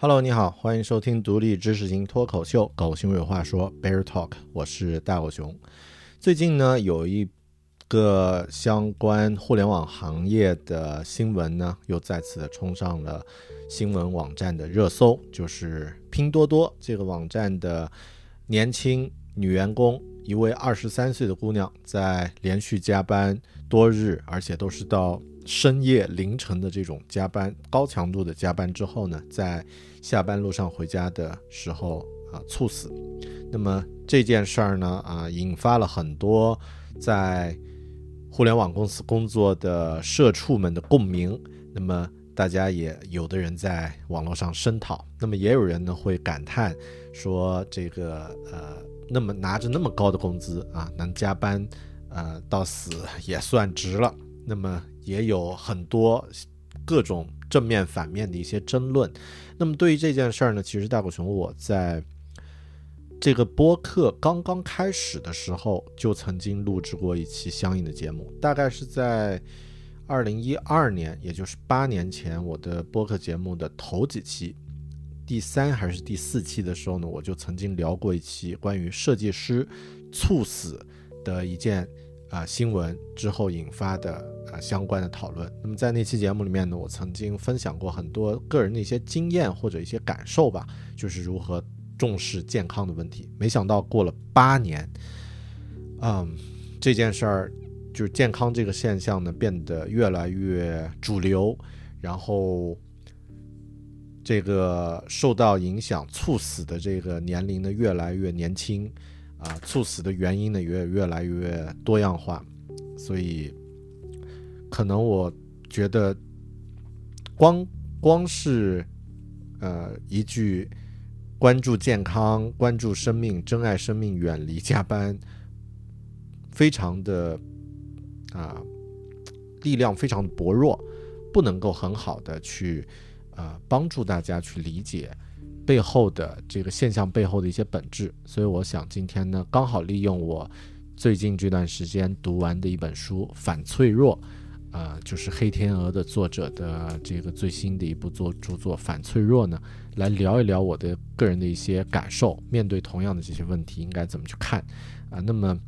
Hello，你好，欢迎收听独立知识型脱口秀《狗熊有话说》Bear Talk，我是大狗熊。最近呢，有一个相关互联网行业的新闻呢，又再次的冲上了新闻网站的热搜，就是拼多多这个网站的年轻女员工，一位二十三岁的姑娘，在连续加班多日，而且都是到深夜凌晨的这种加班，高强度的加班之后呢，在下班路上回家的时候啊猝死。那么这件事儿呢啊，引发了很多在互联网公司工作的社畜们的共鸣。那么大家也有的人在网络上声讨，那么也有人呢会感叹说这个呃，那么拿着那么高的工资啊，能加班呃到死也算值了。那么也有很多各种正面反面的一些争论。那么对于这件事儿呢，其实大狗熊我在这个播客刚刚开始的时候就曾经录制过一期相应的节目，大概是在二零一二年，也就是八年前，我的播客节目的头几期，第三还是第四期的时候呢，我就曾经聊过一期关于设计师猝死的一件啊新闻之后引发的啊相关的讨论。那么在那期节目里面呢，我曾经分享过很多个人的一些经验或者一些感受吧，就是如何。重视健康的问题，没想到过了八年，嗯，这件事儿就是健康这个现象呢变得越来越主流，然后这个受到影响猝死的这个年龄呢越来越年轻，啊，猝死的原因呢也越来越多样化，所以可能我觉得光光是呃一句。关注健康，关注生命，珍爱生命，远离加班，非常的啊，力量非常薄弱，不能够很好的去啊帮助大家去理解背后的这个现象背后的一些本质。所以我想今天呢，刚好利用我最近这段时间读完的一本书《反脆弱》。呃，就是黑天鹅的作者的这个最新的一部作著作《反脆弱》呢，来聊一聊我的个人的一些感受。面对同样的这些问题，应该怎么去看？啊，那么，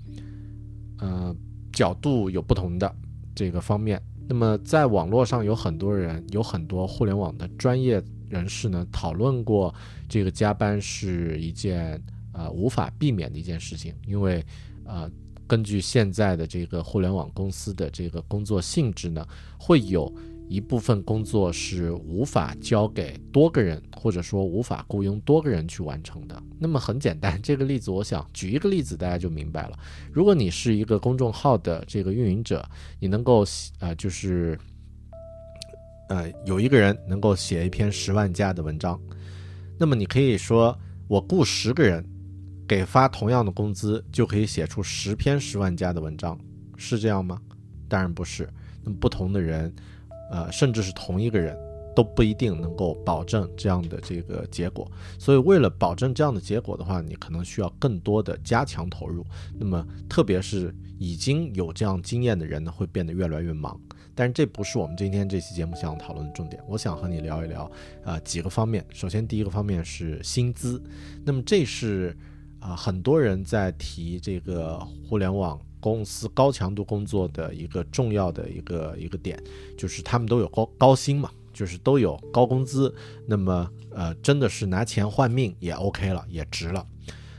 呃，角度有不同的这个方面。那么，在网络上有很多人，有很多互联网的专业人士呢，讨论过这个加班是一件呃无法避免的一件事情，因为呃。根据现在的这个互联网公司的这个工作性质呢，会有一部分工作是无法交给多个人，或者说无法雇佣多个人去完成的。那么很简单，这个例子我想举一个例子，大家就明白了。如果你是一个公众号的这个运营者，你能够呃就是呃有一个人能够写一篇十万加的文章，那么你可以说我雇十个人。给发同样的工资就可以写出十篇十万加的文章，是这样吗？当然不是。那么不同的人，呃，甚至是同一个人，都不一定能够保证这样的这个结果。所以，为了保证这样的结果的话，你可能需要更多的加强投入。那么，特别是已经有这样经验的人呢，会变得越来越忙。但是这不是我们今天这期节目想要讨论的重点。我想和你聊一聊，啊，几个方面。首先，第一个方面是薪资。那么这是。啊，很多人在提这个互联网公司高强度工作的一个重要的一个一个点，就是他们都有高高薪嘛，就是都有高工资，那么呃，真的是拿钱换命也 OK 了，也值了。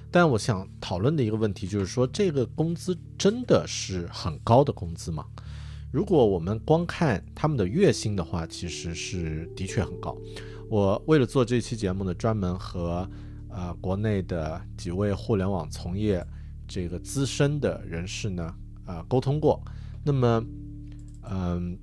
但我想讨论的一个问题就是说，这个工资真的是很高的工资吗？如果我们光看他们的月薪的话，其实是的确很高。我为了做这期节目呢，专门和呃国内的几位互联网从业这个资深的人士呢，啊沟通过。那么，嗯。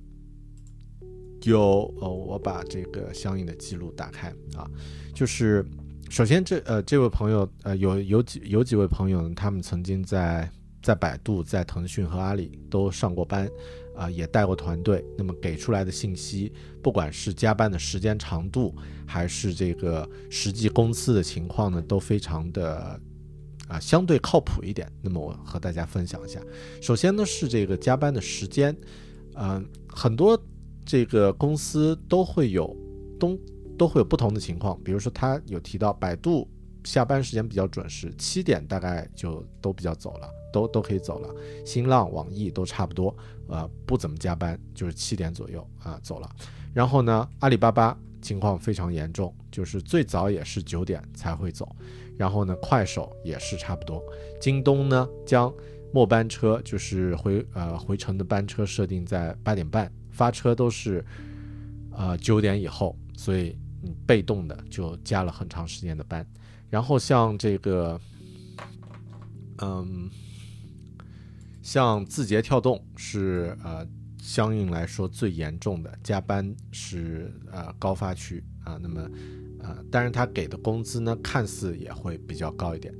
有呃，我把这个相应的记录打开啊，就是首先这呃这位朋友呃有有几有几位朋友，他们曾经在在百度、在腾讯和阿里都上过班，啊也带过团队，那么给出来的信息，不管是加班的时间长度，还是这个实际工资的情况呢，都非常的啊相对靠谱一点。那么我和大家分享一下，首先呢是这个加班的时间，嗯很多。这个公司都会有，都都会有不同的情况。比如说，他有提到百度下班时间比较准时，七点大概就都比较走了，都都可以走了。新浪、网易都差不多，呃，不怎么加班，就是七点左右啊走了。然后呢，阿里巴巴情况非常严重，就是最早也是九点才会走。然后呢，快手也是差不多。京东呢，将末班车就是回呃回程的班车设定在八点半。发车都是，呃九点以后，所以你被动的就加了很长时间的班。然后像这个，嗯，像字节跳动是呃相应来说最严重的，加班是呃高发区啊。那么呃，但是他给的工资呢，看似也会比较高一点。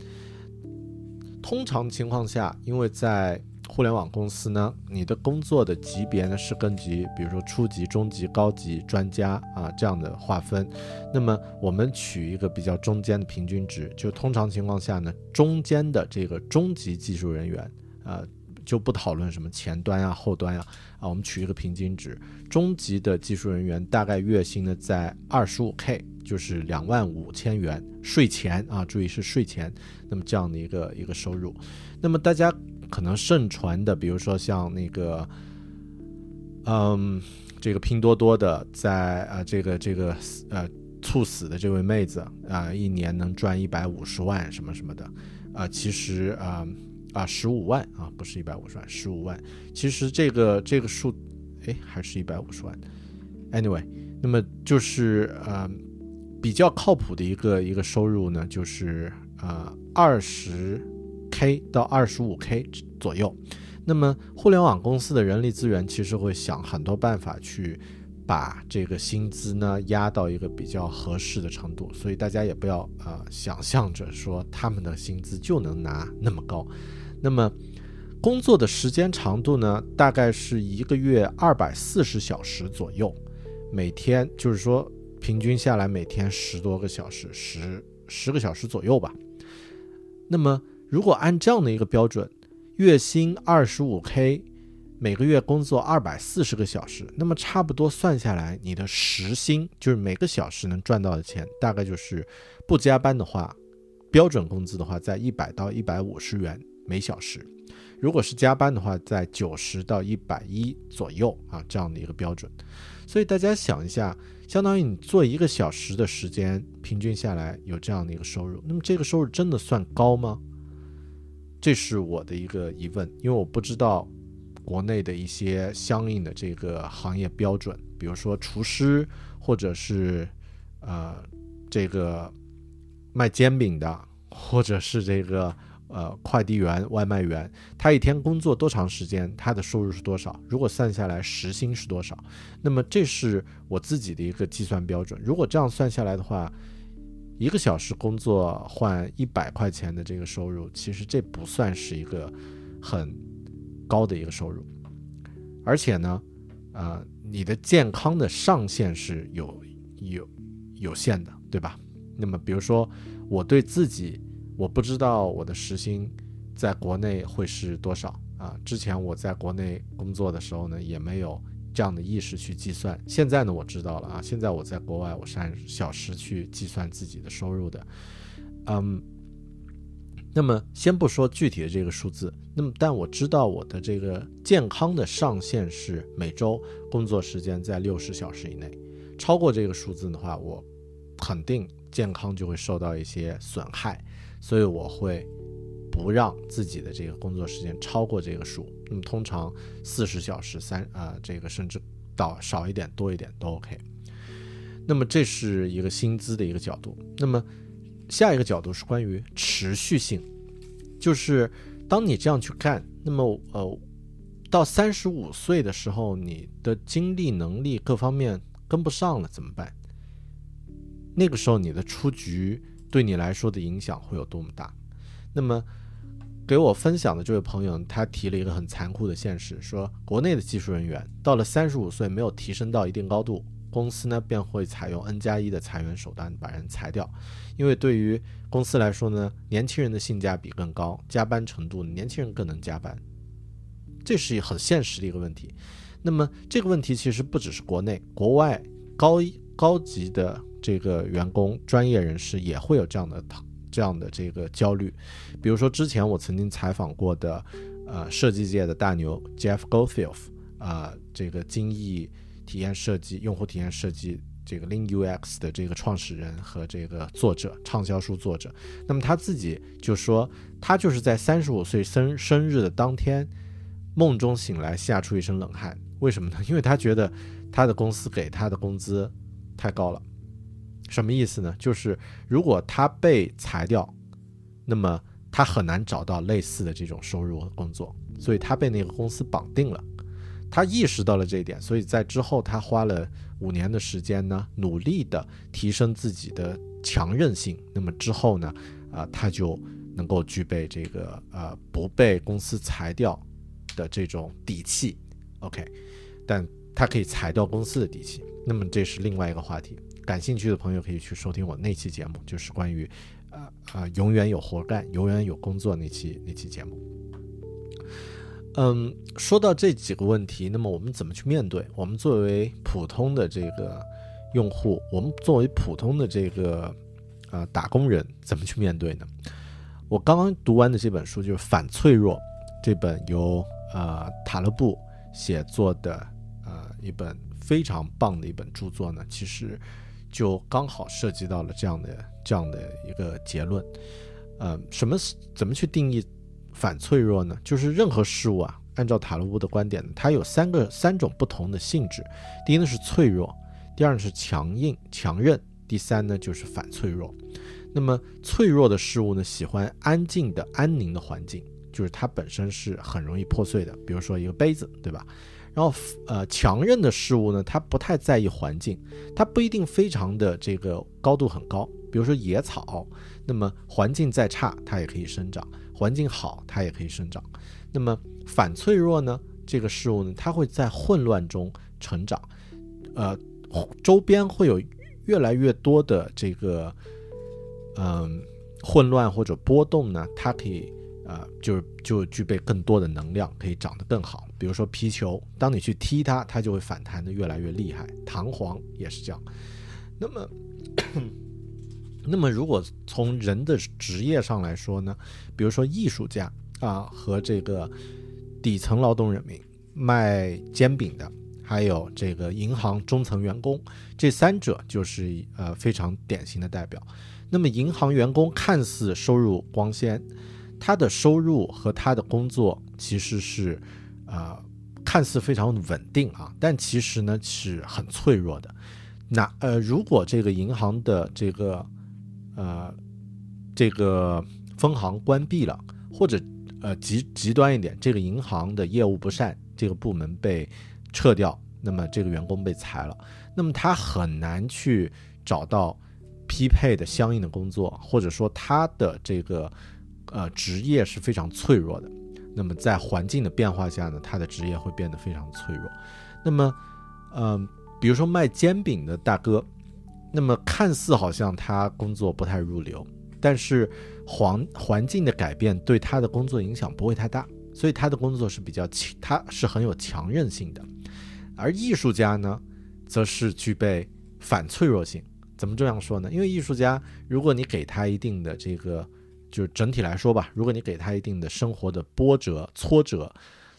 通常情况下，因为在互联网公司呢，你的工作的级别呢是根据，比如说初级、中级、高级、专家啊这样的划分。那么我们取一个比较中间的平均值，就通常情况下呢，中间的这个中级技术人员啊，就不讨论什么前端啊、后端啊啊，我们取一个平均值，中级的技术人员大概月薪呢在二十五 K，就是两万五千元税前啊，注意是税前，那么这样的一个一个收入，那么大家。可能盛传的，比如说像那个，嗯，这个拼多多的，在啊这个这个呃猝死的这位妹子啊，一年能赚一百五十万什么什么的，啊，其实啊啊十五万啊，不是一百五十万，十五万，其实这个这个数，哎，还是一百五十万。Anyway，那么就是呃比较靠谱的一个一个收入呢，就是呃二十。K 到二十五 K 左右，那么互联网公司的人力资源其实会想很多办法去把这个薪资呢压到一个比较合适的程度，所以大家也不要啊想象着说他们的薪资就能拿那么高。那么工作的时间长度呢，大概是一个月二百四十小时左右，每天就是说平均下来每天十多个小时，十十个小时左右吧。那么如果按这样的一个标准，月薪二十五 K，每个月工作二百四十个小时，那么差不多算下来，你的时薪就是每个小时能赚到的钱，大概就是不加班的话，标准工资的话在一百到一百五十元每小时，如果是加班的话，在九十到一百一左右啊这样的一个标准。所以大家想一下，相当于你做一个小时的时间，平均下来有这样的一个收入，那么这个收入真的算高吗？这是我的一个疑问，因为我不知道国内的一些相应的这个行业标准，比如说厨师，或者是呃这个卖煎饼的，或者是这个呃快递员、外卖员，他一天工作多长时间，他的收入是多少？如果算下来时薪是多少？那么这是我自己的一个计算标准。如果这样算下来的话。一个小时工作换一百块钱的这个收入，其实这不算是一个很高的一个收入，而且呢，呃，你的健康的上限是有有有限的，对吧？那么，比如说我对自己，我不知道我的时薪在国内会是多少啊？之前我在国内工作的时候呢，也没有。这样的意识去计算，现在呢我知道了啊，现在我在国外，我是按小时去计算自己的收入的，嗯，那么先不说具体的这个数字，那么但我知道我的这个健康的上限是每周工作时间在六十小时以内，超。过这个数字的话，我肯定健康就会受到一些损害，所以我会不让自己的这个工作时间超过这个数。那么通常四十小时三啊，这个甚至到少一点多一点都 OK。那么这是一个薪资的一个角度。那么下一个角度是关于持续性，就是当你这样去干，那么呃，到三十五岁的时候，你的精力、能力各方面跟不上了怎么办？那个时候你的出局对你来说的影响会有多么大？那么给我分享的这位朋友，他提了一个很残酷的现实，说国内的技术人员到了三十五岁没有提升到一定高度。公司呢便会采用 N 加一的裁员手段把人裁掉，因为对于公司来说呢，年轻人的性价比更高，加班程度年轻人更能加班，这是很现实的一个问题。那么这个问题其实不只是国内，国外高高级的这个员工、专业人士也会有这样的这样的这个焦虑。比如说之前我曾经采访过的，呃，设计界的大牛 Jeff Goldfield 啊，这个精益。体验设计、用户体验设计，这个 Lin UX 的这个创始人和这个作者、畅销书作者，那么他自己就说，他就是在三十五岁生生日的当天，梦中醒来，吓出一身冷汗。为什么呢？因为他觉得他的公司给他的工资太高了。什么意思呢？就是如果他被裁掉，那么他很难找到类似的这种收入和工作，所以他被那个公司绑定了。他意识到了这一点，所以在之后他花了五年的时间呢，努力的提升自己的强韧性。那么之后呢，啊，他就能够具备这个呃不被公司裁掉的这种底气。OK，但他可以裁掉公司的底气。那么这是另外一个话题，感兴趣的朋友可以去收听我那期节目，就是关于呃呃永远有活干、永远有工作那期那期节目。嗯，说到这几个问题，那么我们怎么去面对？我们作为普通的这个用户，我们作为普通的这个呃打工人，怎么去面对呢？我刚刚读完的这本书就是《反脆弱》，这本由呃塔勒布写作的呃一本非常棒的一本著作呢，其实就刚好涉及到了这样的这样的一个结论。呃，什么怎么去定义？反脆弱呢，就是任何事物啊，按照塔罗布的观点，它有三个三种不同的性质。第一呢是脆弱，第二呢是强硬强韧，第三呢就是反脆弱。那么脆弱的事物呢，喜欢安静的安宁的环境，就是它本身是很容易破碎的。比如说一个杯子，对吧？然后呃，强韧的事物呢，它不太在意环境，它不一定非常的这个高度很高。比如说野草，那么环境再差，它也可以生长。环境好，它也可以生长。那么反脆弱呢？这个事物呢，它会在混乱中成长。呃，周边会有越来越多的这个嗯混乱或者波动呢，它可以呃就就具备更多的能量，可以长得更好。比如说皮球，当你去踢它，它就会反弹的越来越厉害。弹簧也是这样。那么。那么，如果从人的职业上来说呢，比如说艺术家啊，和这个底层劳动人民卖煎饼的，还有这个银行中层员工，这三者就是呃非常典型的代表。那么，银行员工看似收入光鲜，他的收入和他的工作其实是呃看似非常稳定啊，但其实呢是很脆弱的。那呃，如果这个银行的这个呃，这个分行关闭了，或者呃极极端一点，这个银行的业务不善，这个部门被撤掉，那么这个员工被裁了，那么他很难去找到匹配的相应的工作，或者说他的这个呃职业是非常脆弱的。那么在环境的变化下呢，他的职业会变得非常脆弱。那么，嗯，比如说卖煎饼的大哥。那么看似好像他工作不太入流，但是环环境的改变对他的工作影响不会太大，所以他的工作是比较强，他是很有强韧性的。而艺术家呢，则是具备反脆弱性。怎么这样说呢？因为艺术家，如果你给他一定的这个，就是整体来说吧，如果你给他一定的生活的波折、挫折，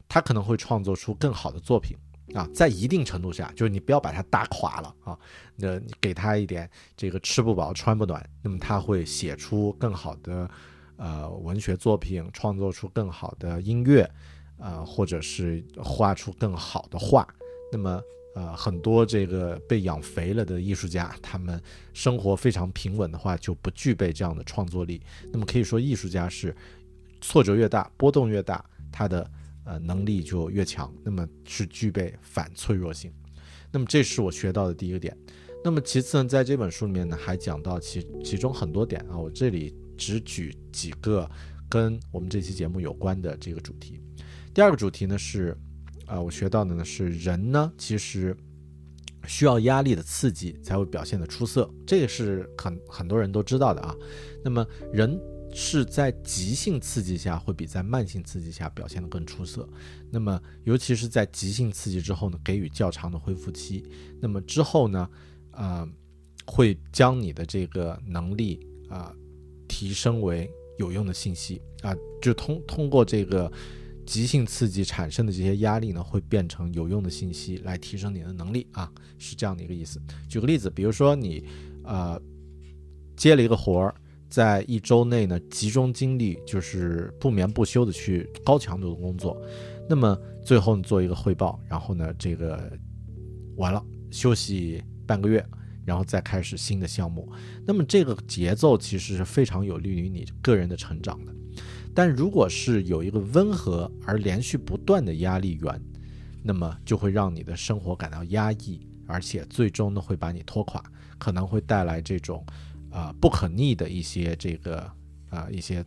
他可能会创作出更好的作品。啊，在一定程度下，就是你不要把他打垮了啊，那你给他一点这个吃不饱穿不暖，那么他会写出更好的呃文学作品，创作出更好的音乐，呃，或者是画出更好的画。那么呃，很多这个被养肥了的艺术家，他们生活非常平稳的话，就不具备这样的创作力。那么可以说，艺术家是挫折越大，波动越大，他的。呃，能力就越强，那么是具备反脆弱性。那么这是我学到的第一个点。那么其次呢，在这本书里面呢，还讲到其其中很多点啊，我这里只举几个跟我们这期节目有关的这个主题。第二个主题呢是，啊，我学到的呢是人呢其实需要压力的刺激才会表现的出色，这个是很很多人都知道的啊。那么人。是在急性刺激下会比在慢性刺激下表现得更出色。那么，尤其是在急性刺激之后呢，给予较长的恢复期。那么之后呢，呃，会将你的这个能力啊提升为有用的信息啊，就通通过这个急性刺激产生的这些压力呢，会变成有用的信息来提升你的能力啊，是这样的一个意思。举个例子，比如说你呃接了一个活儿。在一周内呢，集中精力，就是不眠不休的去高强度的工作，那么最后你做一个汇报，然后呢，这个完了休息半个月，然后再开始新的项目，那么这个节奏其实是非常有利于你个人的成长的。但如果是有一个温和而连续不断的压力源，那么就会让你的生活感到压抑，而且最终呢会把你拖垮，可能会带来这种。啊，不可逆的一些这个啊一些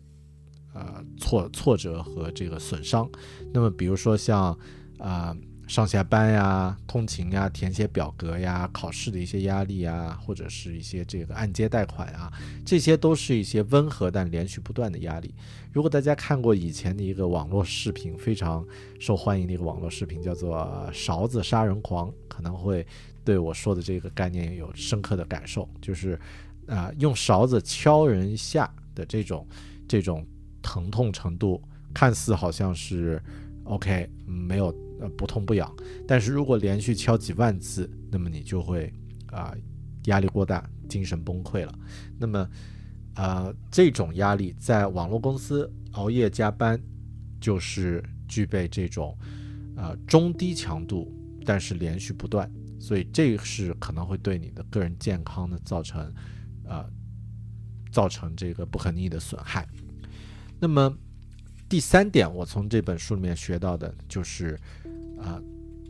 呃挫挫折和这个损伤。那么，比如说像啊上下班呀、通勤呀、填写表格呀、考试的一些压力呀，或者是一些这个按揭贷款啊，这些都是一些温和但连续不断的压力。如果大家看过以前的一个网络视频，非常受欢迎的一个网络视频，叫做《勺子杀人狂》，可能会对我说的这个概念有深刻的感受，就是。啊，用勺子敲人下的这种这种疼痛程度，看似好像是 OK，没有不痛不痒。但是如果连续敲几万次，那么你就会啊压力过大，精神崩溃了。那么啊这种压力在网络公司熬夜加班，就是具备这种啊中低强度，但是连续不断，所以这是可能会对你的个人健康呢造成。呃，造成这个不可逆的损害。那么第三点，我从这本书里面学到的就是，啊，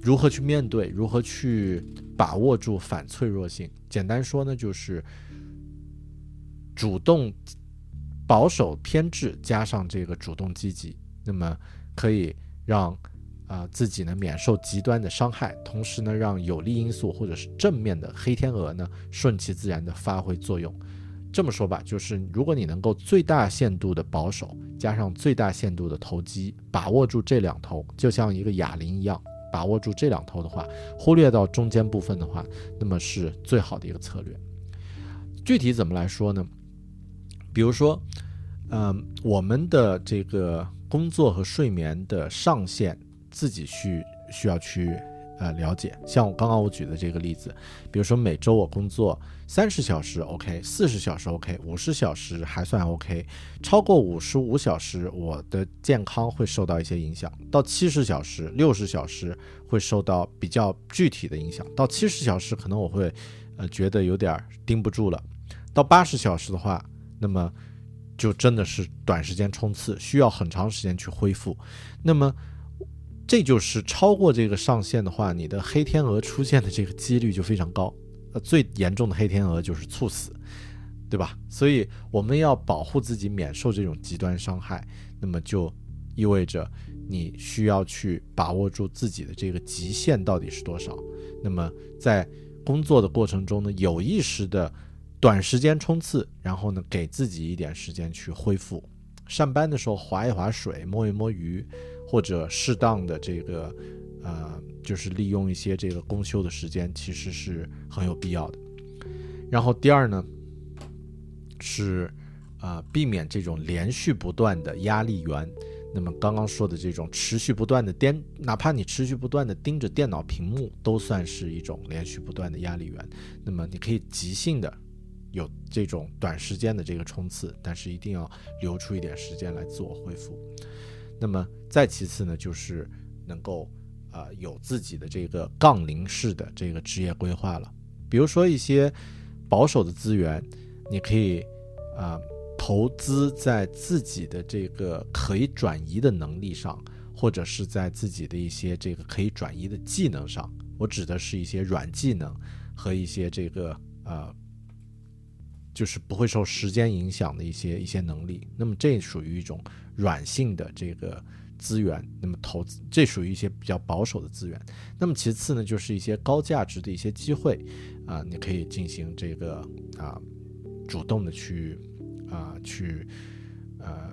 如何去面对，如何去把握住反脆弱性。简单说呢，就是主动保守偏执加上这个主动积极，那么可以让。啊，自己呢免受极端的伤害，同时呢让有利因素或者是正面的黑天鹅呢顺其自然的发挥作用。这么说吧，就是如果你能够最大限度的保守，加上最大限度的投机，把握住这两头，就像一个哑铃一样，把握住这两头的话，忽略到中间部分的话，那么是最好的一个策略。具体怎么来说呢？比如说，嗯，我们的这个工作和睡眠的上限。自己去需要去呃了解，像我刚刚我举的这个例子，比如说每周我工作三十小时 OK，四十小时 OK，五十小时还算 OK，超过五十五小时我的健康会受到一些影响，到七十小时、六十小时会受到比较具体的影响，到七十小时可能我会呃觉得有点儿盯不住了，到八十小时的话，那么就真的是短时间冲刺，需要很长时间去恢复，那么。这就是超过这个上限的话，你的黑天鹅出现的这个几率就非常高。呃，最严重的黑天鹅就是猝死，对吧？所以我们要保护自己免受这种极端伤害，那么就意味着你需要去把握住自己的这个极限到底是多少。那么在工作的过程中呢，有意识的短时间冲刺，然后呢，给自己一点时间去恢复。上班的时候划一划水，摸一摸鱼。或者适当的这个，呃，就是利用一些这个公休的时间，其实是很有必要的。然后第二呢，是，呃，避免这种连续不断的压力源。那么刚刚说的这种持续不断的颠，哪怕你持续不断的盯着电脑屏幕，都算是一种连续不断的压力源。那么你可以即兴的有这种短时间的这个冲刺，但是一定要留出一点时间来自我恢复。那么再其次呢，就是能够啊有自己的这个杠铃式的这个职业规划了。比如说一些保守的资源，你可以啊。投资在自己的这个可以转移的能力上，或者是在自己的一些这个可以转移的技能上。我指的是一些软技能和一些这个呃，就是不会受时间影响的一些一些能力。那么这属于一种软性的这个资源。那么投资这属于一些比较保守的资源。那么其次呢，就是一些高价值的一些机会啊，你可以进行这个啊，主动的去。啊，去，呃，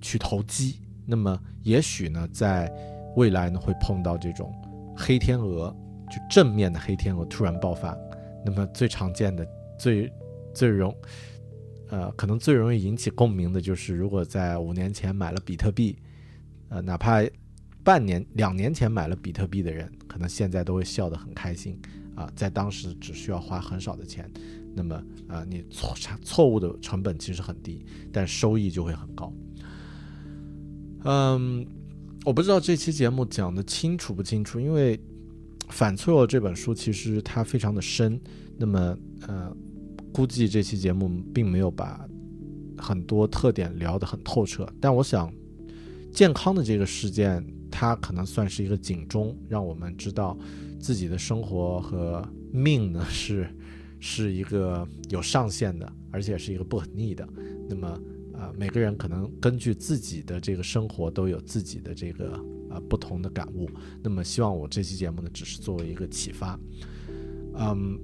去投机。那么，也许呢，在未来呢，会碰到这种黑天鹅，就正面的黑天鹅突然爆发。那么，最常见的、最最容，呃，可能最容易引起共鸣的就是，如果在五年前买了比特币，呃，哪怕半年、两年前买了比特币的人，可能现在都会笑得很开心啊，在当时只需要花很少的钱。那么啊，你错差错误的成本其实很低，但收益就会很高。嗯，我不知道这期节目讲的清楚不清楚，因为《反脆弱》这本书其实它非常的深。那么呃，估计这期节目并没有把很多特点聊得很透彻。但我想，健康的这个事件，它可能算是一个警钟，让我们知道自己的生活和命呢是。是一个有上限的，而且是一个不可逆的。那么，啊，每个人可能根据自己的这个生活都有自己的这个啊不同的感悟。那么，希望我这期节目呢，只是作为一个启发。嗯，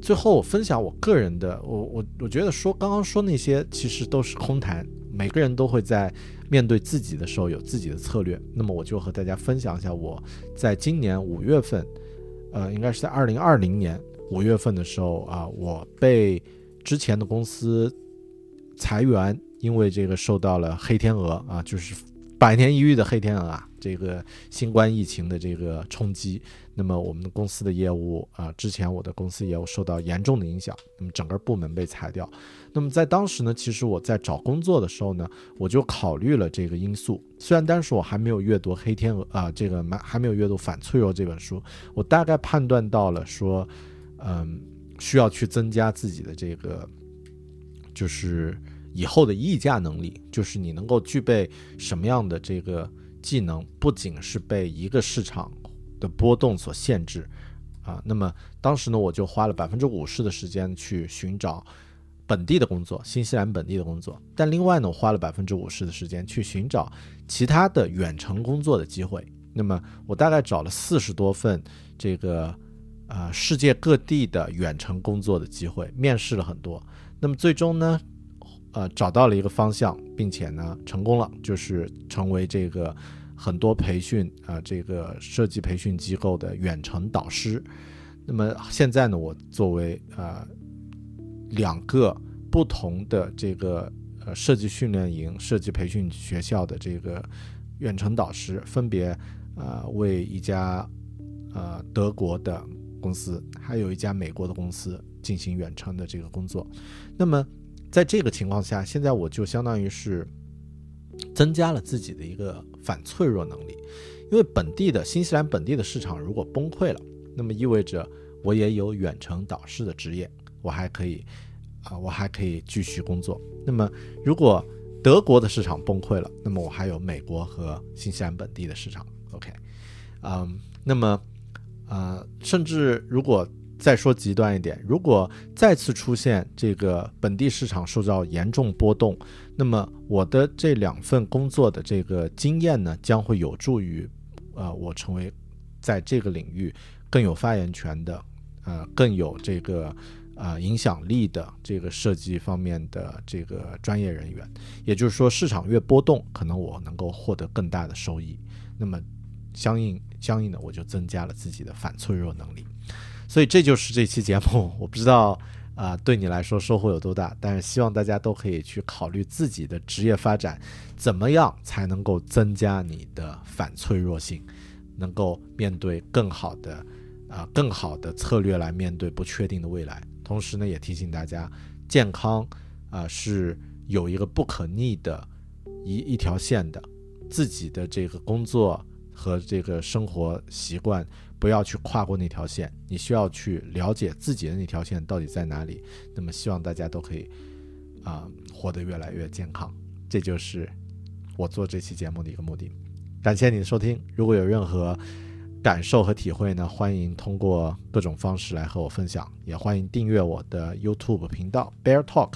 最后我分享我个人的，我我我觉得说刚刚说那些其实都是空谈。每个人都会在面对自己的时候有自己的策略。那么，我就和大家分享一下我在今年五月份，呃，应该是在二零二零年。五月份的时候啊，我被之前的公司裁员，因为这个受到了黑天鹅啊，就是百年一遇的黑天鹅啊，这个新冠疫情的这个冲击。那么我们公司的业务啊，之前我的公司业务受到严重的影响，那么整个部门被裁掉。那么在当时呢，其实我在找工作的时候呢，我就考虑了这个因素。虽然当时我还没有阅读《黑天鹅》啊，这个还没有阅读《反脆弱》这本书，我大概判断到了说。嗯，需要去增加自己的这个，就是以后的议价能力，就是你能够具备什么样的这个技能，不仅是被一个市场的波动所限制啊。那么当时呢，我就花了百分之五十的时间去寻找本地的工作，新西兰本地的工作。但另外呢，我花了百分之五十的时间去寻找其他的远程工作的机会。那么我大概找了四十多份这个。啊，世界各地的远程工作的机会，面试了很多，那么最终呢，呃，找到了一个方向，并且呢，成功了，就是成为这个很多培训啊，这个设计培训机构的远程导师。那么现在呢，我作为呃两个不同的这个呃设计训练营、设计培训学校的这个远程导师，分别呃为一家呃德国的。公司还有一家美国的公司进行远程的这个工作，那么在这个情况下，现在我就相当于是增加了自己的一个反脆弱能力，因为本地的新西兰本地的市场如果崩溃了，那么意味着我也有远程导师的职业，我还可以啊，我还可以继续工作。那么如果德国的市场崩溃了，那么我还有美国和新西兰本地的市场。OK，嗯，那么。啊，甚至如果再说极端一点，如果再次出现这个本地市场受到严重波动，那么我的这两份工作的这个经验呢，将会有助于，呃，我成为在这个领域更有发言权的，呃，更有这个啊影响力的这个设计方面的这个专业人员。也就是说，市场越波动，可能我能够获得更大的收益。那么。相应相应的，我就增加了自己的反脆弱能力，所以这就是这期节目。我不知道啊、对你来说收获有多大，但是希望大家都可以去考虑自己的职业发展，怎么样才能够增加你的反脆弱性，能够面对更好的啊、更好的策略来面对不确定的未来。同时呢，也提醒大家，健康啊、是有一个不可逆的一一条线的，自己的这个工作和这个生活习惯不要去跨过那条线，你需要去了解自己的那条线到底在哪里。那么，希望大家都可以啊、活得越来越健康，这就是我做这期节目的一个目的。感谢你的收听，如果有任何感受和体会呢，欢迎通过各种方式来和我分享，也欢迎订阅我的 YouTube 频道 Bear Talk，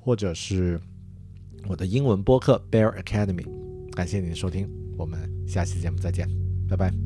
或者是我的英文播客 Bear Academy。感谢你的收听，我们下期节目再见，拜拜。